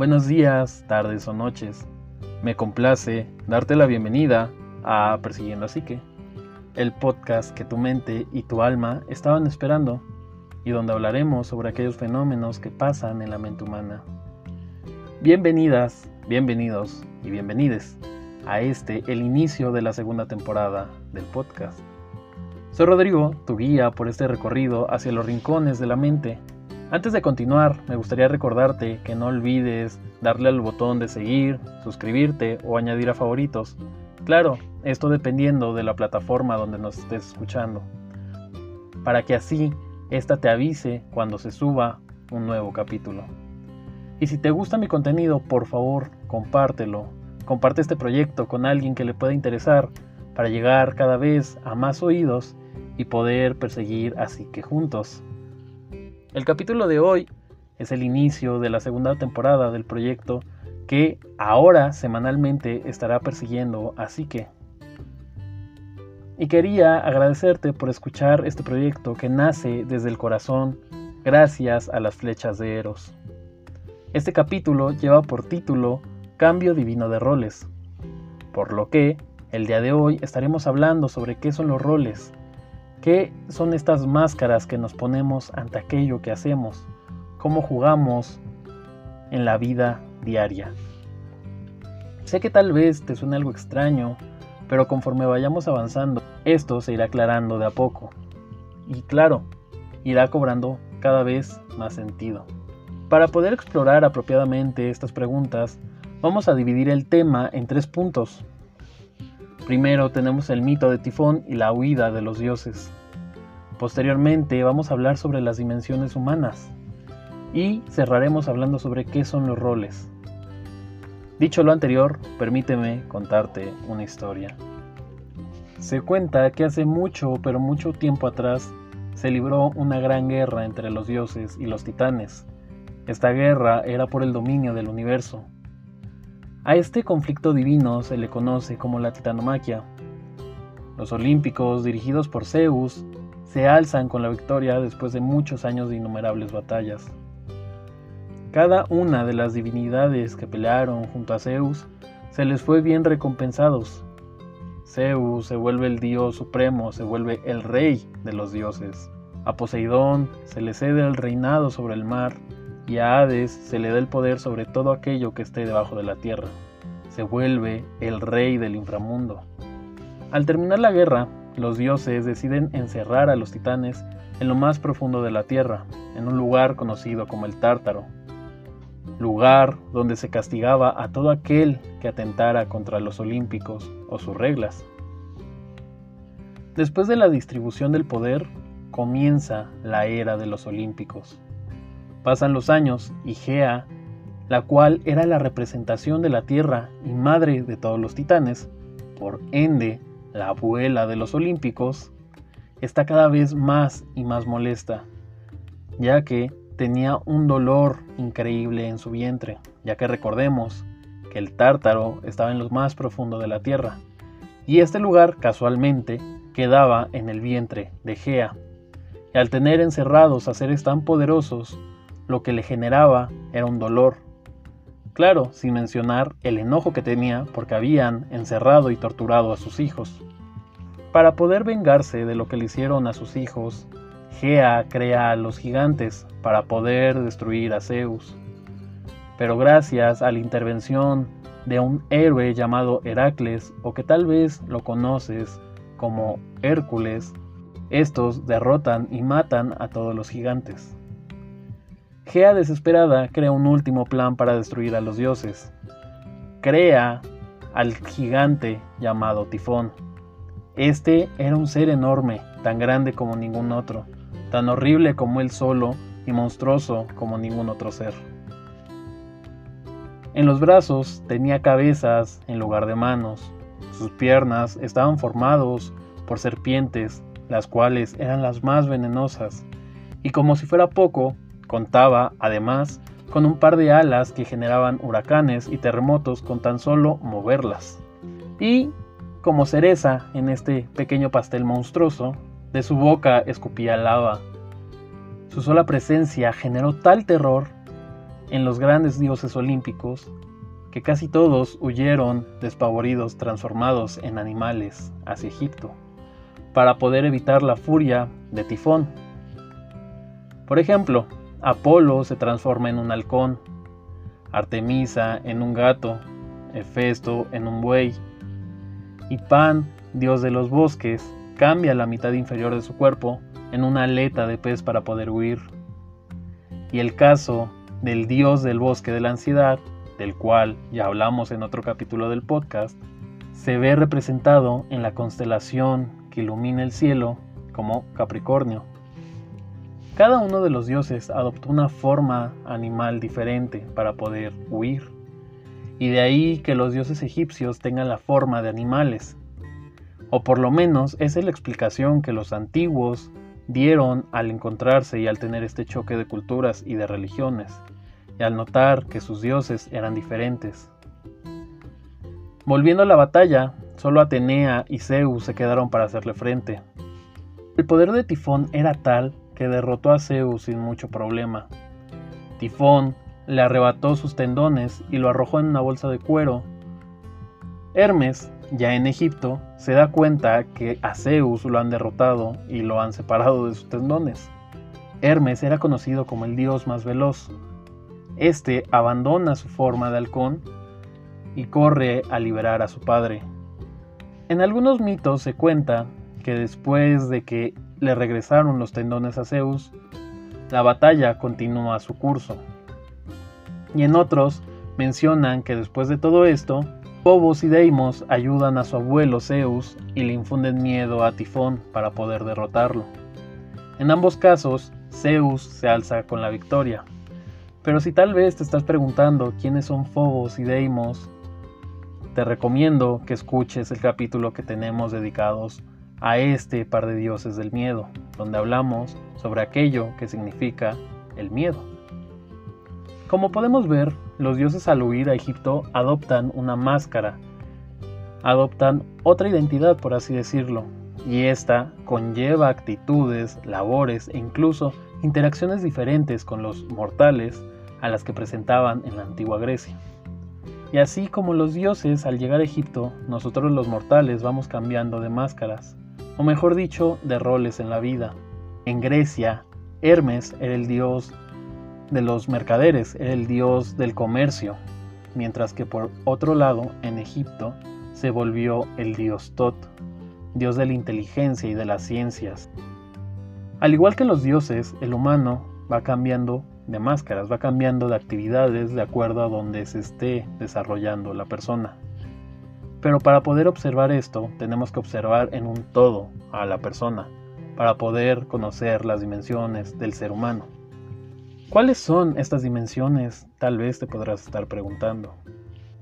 Buenos días, tardes o noches. Me complace darte la bienvenida a Persiguiendo a Psique, el podcast que tu mente y tu alma estaban esperando y donde hablaremos sobre aquellos fenómenos que pasan en la mente humana. Bienvenidas, bienvenidos y bienvenides a este, el inicio de la segunda temporada del podcast. Soy Rodrigo, tu guía por este recorrido hacia los rincones de la mente. Antes de continuar, me gustaría recordarte que no olvides darle al botón de seguir, suscribirte o añadir a favoritos. Claro, esto dependiendo de la plataforma donde nos estés escuchando. Para que así esta te avise cuando se suba un nuevo capítulo. Y si te gusta mi contenido, por favor, compártelo. Comparte este proyecto con alguien que le pueda interesar para llegar cada vez a más oídos y poder perseguir así que juntos. El capítulo de hoy es el inicio de la segunda temporada del proyecto que ahora semanalmente estará persiguiendo así que y quería agradecerte por escuchar este proyecto que nace desde el corazón gracias a las flechas de Eros. Este capítulo lleva por título Cambio Divino de Roles, por lo que el día de hoy estaremos hablando sobre qué son los roles, qué son estas máscaras que nos ponemos ante aquello que hacemos, cómo jugamos en la vida diaria. Sé que tal vez te suene algo extraño, pero conforme vayamos avanzando, esto se irá aclarando de a poco. Y claro, irá cobrando cada vez más sentido. Para poder explorar apropiadamente estas preguntas, vamos a dividir el tema en tres puntos. Primero tenemos el mito de Tifón y la huida de los dioses. Posteriormente vamos a hablar sobre las dimensiones humanas. Y cerraremos hablando sobre qué son los roles. Dicho lo anterior, permíteme contarte una historia. Se cuenta que hace mucho, pero mucho tiempo atrás, se libró una gran guerra entre los dioses y los titanes. Esta guerra era por el dominio del universo. A este conflicto divino se le conoce como la titanomaquia. Los olímpicos, dirigidos por Zeus, se alzan con la victoria después de muchos años de innumerables batallas. Cada una de las divinidades que pelearon junto a Zeus se les fue bien recompensados, Zeus se vuelve el dios supremo, se vuelve el rey de los dioses. A Poseidón se le cede el reinado sobre el mar y a Hades se le da el poder sobre todo aquello que esté debajo de la tierra. Se vuelve el rey del inframundo. Al terminar la guerra, los dioses deciden encerrar a los titanes en lo más profundo de la tierra, en un lugar conocido como el Tártaro, lugar donde se castigaba a todo aquel que atentara contra los olímpicos o sus reglas. Después de la distribución del poder, comienza la era de los olímpicos. Pasan los años y Gea, la cual era la representación de la Tierra y madre de todos los titanes, por ende la abuela de los olímpicos, está cada vez más y más molesta, ya que tenía un dolor increíble en su vientre, ya que recordemos que el tártaro estaba en lo más profundo de la tierra, y este lugar casualmente quedaba en el vientre de Gea. Y al tener encerrados a seres tan poderosos, lo que le generaba era un dolor. Claro, sin mencionar el enojo que tenía porque habían encerrado y torturado a sus hijos. Para poder vengarse de lo que le hicieron a sus hijos, Gea crea a los gigantes para poder destruir a Zeus. Pero gracias a la intervención de un héroe llamado Heracles, o que tal vez lo conoces como Hércules, estos derrotan y matan a todos los gigantes. Gea desesperada crea un último plan para destruir a los dioses. Crea al gigante llamado Tifón. Este era un ser enorme, tan grande como ningún otro, tan horrible como él solo y monstruoso como ningún otro ser. En los brazos tenía cabezas en lugar de manos. Sus piernas estaban formados por serpientes, las cuales eran las más venenosas. Y como si fuera poco, contaba, además, con un par de alas que generaban huracanes y terremotos con tan solo moverlas. Y, como cereza en este pequeño pastel monstruoso, de su boca escupía lava. Su sola presencia generó tal terror en los grandes dioses olímpicos, que casi todos huyeron despavoridos transformados en animales hacia Egipto, para poder evitar la furia de Tifón. Por ejemplo, Apolo se transforma en un halcón, Artemisa en un gato, Hefesto en un buey, y Pan, dios de los bosques, cambia la mitad inferior de su cuerpo en una aleta de pez para poder huir. Y el caso del dios del bosque de la ansiedad, del cual ya hablamos en otro capítulo del podcast, se ve representado en la constelación que ilumina el cielo como Capricornio. Cada uno de los dioses adoptó una forma animal diferente para poder huir, y de ahí que los dioses egipcios tengan la forma de animales, o por lo menos esa es la explicación que los antiguos dieron al encontrarse y al tener este choque de culturas y de religiones, y al notar que sus dioses eran diferentes. Volviendo a la batalla, solo Atenea y Zeus se quedaron para hacerle frente. El poder de Tifón era tal que derrotó a Zeus sin mucho problema. Tifón le arrebató sus tendones y lo arrojó en una bolsa de cuero. Hermes ya en Egipto, se da cuenta que a Zeus lo han derrotado y lo han separado de sus tendones. Hermes era conocido como el dios más veloz. Este abandona su forma de halcón y corre a liberar a su padre. En algunos mitos se cuenta que después de que le regresaron los tendones a Zeus, la batalla continúa su curso. Y en otros mencionan que después de todo esto, Phobos y Deimos ayudan a su abuelo Zeus y le infunden miedo a Tifón para poder derrotarlo. En ambos casos, Zeus se alza con la victoria. Pero si tal vez te estás preguntando quiénes son Phobos y Deimos, te recomiendo que escuches el capítulo que tenemos dedicados a este par de dioses del miedo, donde hablamos sobre aquello que significa el miedo. Como podemos ver, los dioses al huir a Egipto adoptan una máscara, adoptan otra identidad por así decirlo, y esta conlleva actitudes, labores e incluso interacciones diferentes con los mortales a las que presentaban en la antigua Grecia. Y así como los dioses al llegar a Egipto, nosotros los mortales vamos cambiando de máscaras, o mejor dicho, de roles en la vida. En Grecia, Hermes era el dios de los mercaderes, el dios del comercio, mientras que por otro lado, en Egipto, se volvió el dios Tot, dios de la inteligencia y de las ciencias. Al igual que los dioses, el humano va cambiando de máscaras, va cambiando de actividades de acuerdo a donde se esté desarrollando la persona. Pero para poder observar esto, tenemos que observar en un todo a la persona, para poder conocer las dimensiones del ser humano. ¿Cuáles son estas dimensiones? Tal vez te podrás estar preguntando.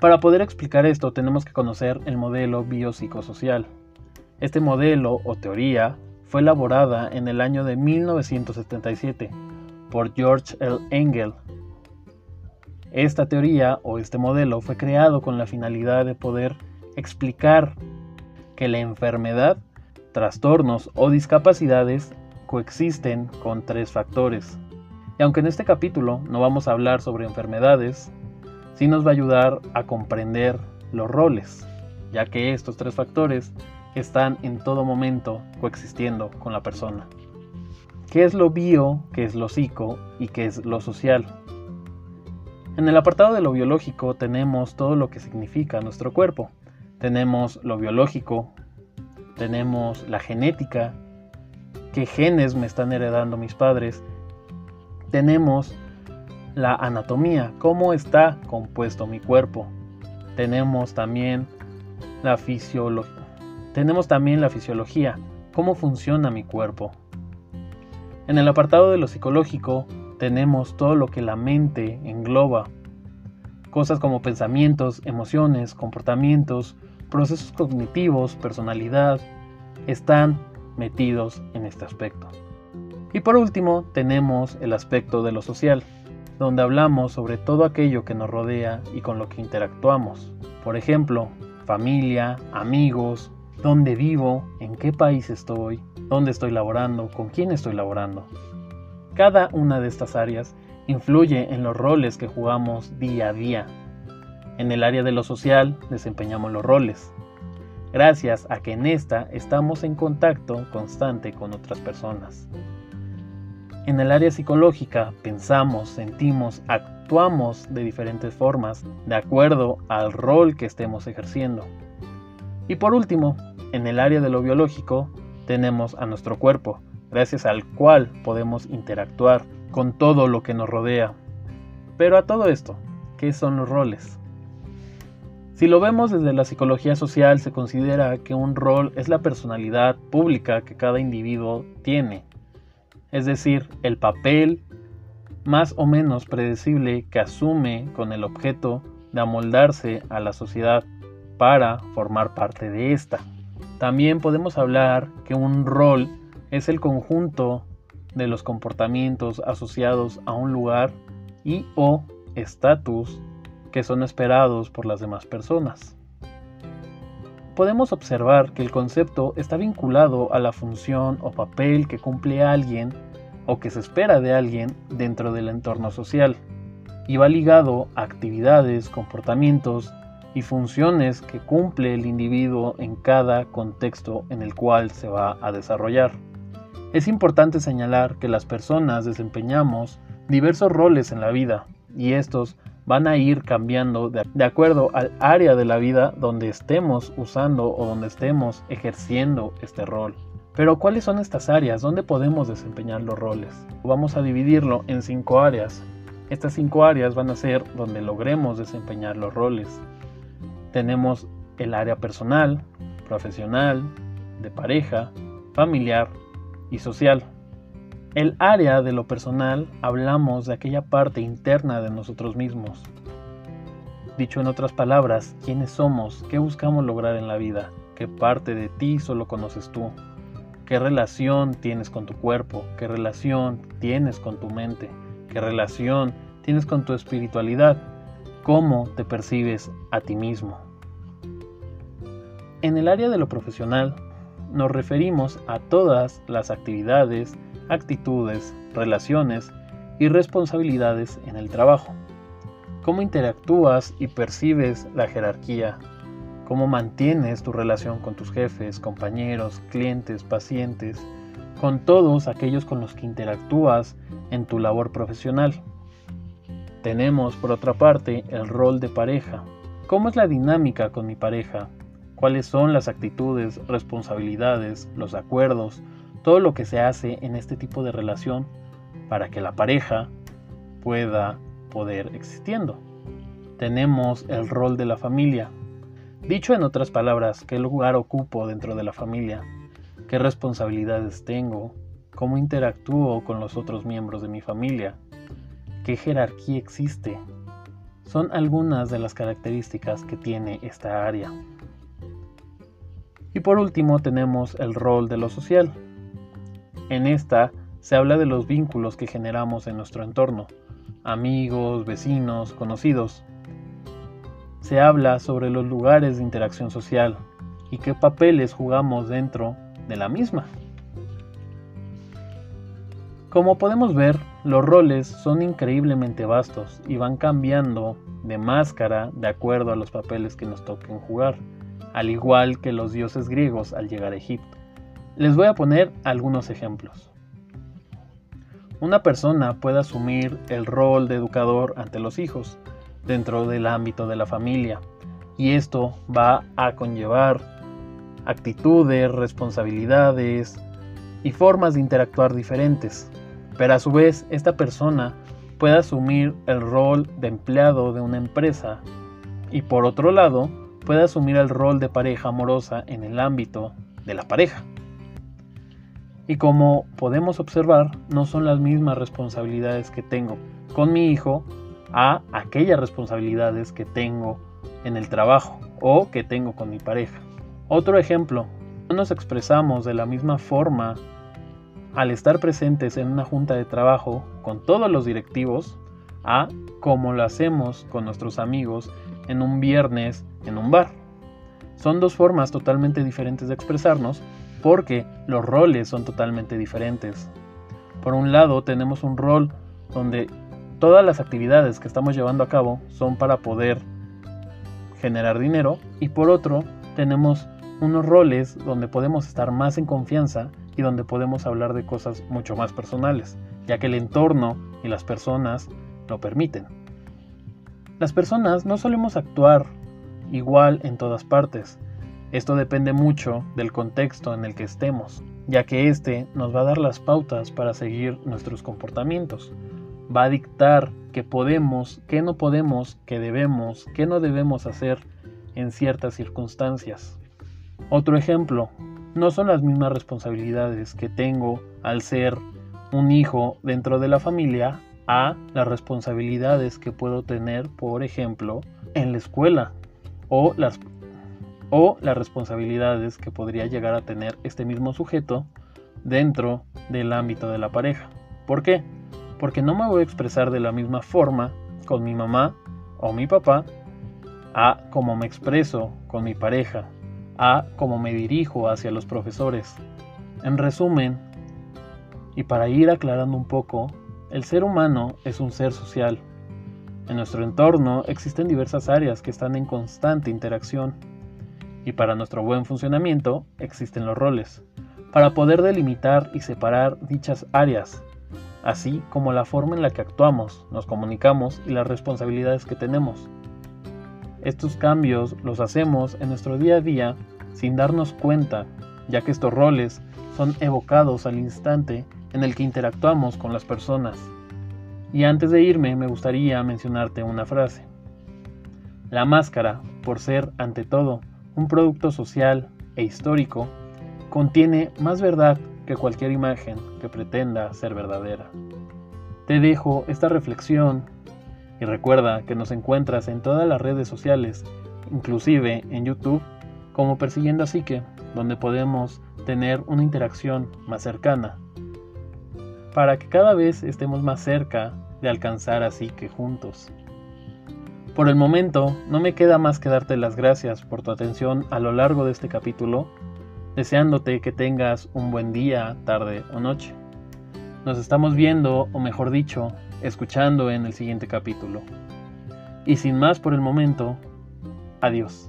Para poder explicar esto tenemos que conocer el modelo biopsicosocial. Este modelo o teoría fue elaborada en el año de 1977 por George L. Engel. Esta teoría o este modelo fue creado con la finalidad de poder explicar que la enfermedad, trastornos o discapacidades coexisten con tres factores y aunque en este capítulo no vamos a hablar sobre enfermedades, sí nos va a ayudar a comprender los roles, ya que estos tres factores están en todo momento coexistiendo con la persona. ¿Qué es lo bio, qué es lo psico y qué es lo social? En el apartado de lo biológico tenemos todo lo que significa nuestro cuerpo. Tenemos lo biológico, tenemos la genética, qué genes me están heredando mis padres tenemos la anatomía, cómo está compuesto mi cuerpo. Tenemos también la fisiología. Tenemos también la fisiología, cómo funciona mi cuerpo. En el apartado de lo psicológico tenemos todo lo que la mente engloba. Cosas como pensamientos, emociones, comportamientos, procesos cognitivos, personalidad, están metidos en este aspecto. Y por último tenemos el aspecto de lo social, donde hablamos sobre todo aquello que nos rodea y con lo que interactuamos. Por ejemplo, familia, amigos, dónde vivo, en qué país estoy, dónde estoy laborando, con quién estoy laborando. Cada una de estas áreas influye en los roles que jugamos día a día. En el área de lo social desempeñamos los roles, gracias a que en esta estamos en contacto constante con otras personas. En el área psicológica pensamos, sentimos, actuamos de diferentes formas de acuerdo al rol que estemos ejerciendo. Y por último, en el área de lo biológico tenemos a nuestro cuerpo, gracias al cual podemos interactuar con todo lo que nos rodea. Pero a todo esto, ¿qué son los roles? Si lo vemos desde la psicología social, se considera que un rol es la personalidad pública que cada individuo tiene, es decir, el papel más o menos predecible que asume con el objeto de amoldarse a la sociedad para formar parte de esta. También podemos hablar que un rol es el conjunto de los comportamientos asociados a un lugar y o estatus que son esperados por las demás personas. Podemos observar que el concepto está vinculado a la función o papel que cumple alguien o que se espera de alguien dentro del entorno social y va ligado a actividades, comportamientos y funciones que cumple el individuo en cada contexto en el cual se va a desarrollar. Es importante señalar que las personas desempeñamos diversos roles en la vida y estos van a ir cambiando de, acuerdo al área de la vida donde estemos usando o donde estemos ejerciendo este rol. Pero ¿cuáles son estas áreas? ¿Dónde podemos desempeñar los roles? Vamos a dividirlo en cinco áreas. Estas cinco áreas van a ser donde logremos desempeñar los roles. Tenemos el área personal, profesional, de pareja, familiar y social. El área de lo personal hablamos de aquella parte interna de nosotros mismos. Dicho en otras palabras, quiénes somos, qué buscamos lograr en la vida, qué parte de ti solo conoces tú, qué relación tienes con tu cuerpo, qué relación tienes con tu mente, qué relación tienes con tu espiritualidad, cómo te percibes a ti mismo. En el área de lo profesional nos referimos a todas las actividades, actitudes, relaciones y responsabilidades en el trabajo. Cómo interactúas y percibes la jerarquía. Cómo mantienes tu relación con tus jefes, compañeros, clientes, pacientes, con todos aquellos con los que interactúas en tu labor profesional. Tenemos, por otra parte, el rol de pareja. ¿Cómo es la dinámica con mi pareja? cuáles son las actitudes, responsabilidades, los acuerdos, todo lo que se hace en este tipo de relación para que la pareja pueda poder existiendo. Tenemos el rol de la familia. Dicho en otras palabras, qué lugar ocupo dentro de la familia, qué responsabilidades tengo, cómo interactúo con los otros miembros de mi familia, qué jerarquía existe. Son algunas de las características que tiene esta área. Y por último tenemos el rol de lo social. En esta se habla de los vínculos que generamos en nuestro entorno, amigos, vecinos, conocidos. Se habla sobre los lugares de interacción social y qué papeles jugamos dentro de la misma. Como podemos ver, los roles son increíblemente vastos y van cambiando de máscara de acuerdo a los papeles que nos toquen jugar al igual que los dioses griegos al llegar a Egipto. Les voy a poner algunos ejemplos. Una persona puede asumir el rol de educador ante los hijos dentro del ámbito de la familia y esto va a conllevar actitudes, responsabilidades y formas de interactuar diferentes. Pero a su vez esta persona puede asumir el rol de empleado de una empresa y por otro lado puede asumir el rol de pareja amorosa en el ámbito de la pareja. Y como podemos observar, no son las mismas responsabilidades que tengo con mi hijo a aquellas responsabilidades que tengo en el trabajo o que tengo con mi pareja. Otro ejemplo, no nos expresamos de la misma forma al estar presentes en una junta de trabajo con todos los directivos a como lo hacemos con nuestros amigos en un viernes en un bar. Son dos formas totalmente diferentes de expresarnos porque los roles son totalmente diferentes. Por un lado tenemos un rol donde todas las actividades que estamos llevando a cabo son para poder generar dinero y por otro tenemos unos roles donde podemos estar más en confianza y donde podemos hablar de cosas mucho más personales, ya que el entorno y las personas lo permiten. Las personas no solemos actuar igual en todas partes. Esto depende mucho del contexto en el que estemos, ya que este nos va a dar las pautas para seguir nuestros comportamientos. Va a dictar qué podemos, qué no podemos, qué debemos, qué no debemos hacer en ciertas circunstancias. Otro ejemplo, no son las mismas responsabilidades que tengo al ser un hijo dentro de la familia a las responsabilidades que puedo tener, por ejemplo, en la escuela o las, o las responsabilidades que podría llegar a tener este mismo sujeto dentro del ámbito de la pareja. ¿Por qué? Porque no me voy a expresar de la misma forma con mi mamá o mi papá a como me expreso con mi pareja, a cómo me dirijo hacia los profesores. En resumen, y para ir aclarando un poco, el ser humano es un ser social. En nuestro entorno existen diversas áreas que están en constante interacción. Y para nuestro buen funcionamiento existen los roles, para poder delimitar y separar dichas áreas, así como la forma en la que actuamos, nos comunicamos y las responsabilidades que tenemos. Estos cambios los hacemos en nuestro día a día sin darnos cuenta, ya que estos roles son evocados al instante en el que interactuamos con las personas. Y antes de irme me gustaría mencionarte una frase. La máscara, por ser ante todo un producto social e histórico, contiene más verdad que cualquier imagen que pretenda ser verdadera. Te dejo esta reflexión y recuerda que nos encuentras en todas las redes sociales, inclusive en YouTube, como Persiguiendo a Psique, donde podemos tener una interacción más cercana, para que cada vez estemos más cerca de alcanzar a Psique juntos. Por el momento, no me queda más que darte las gracias por tu atención a lo largo de este capítulo, deseándote que tengas un buen día, tarde o noche. Nos estamos viendo, o mejor dicho, escuchando en el siguiente capítulo. Y sin más por el momento, adiós.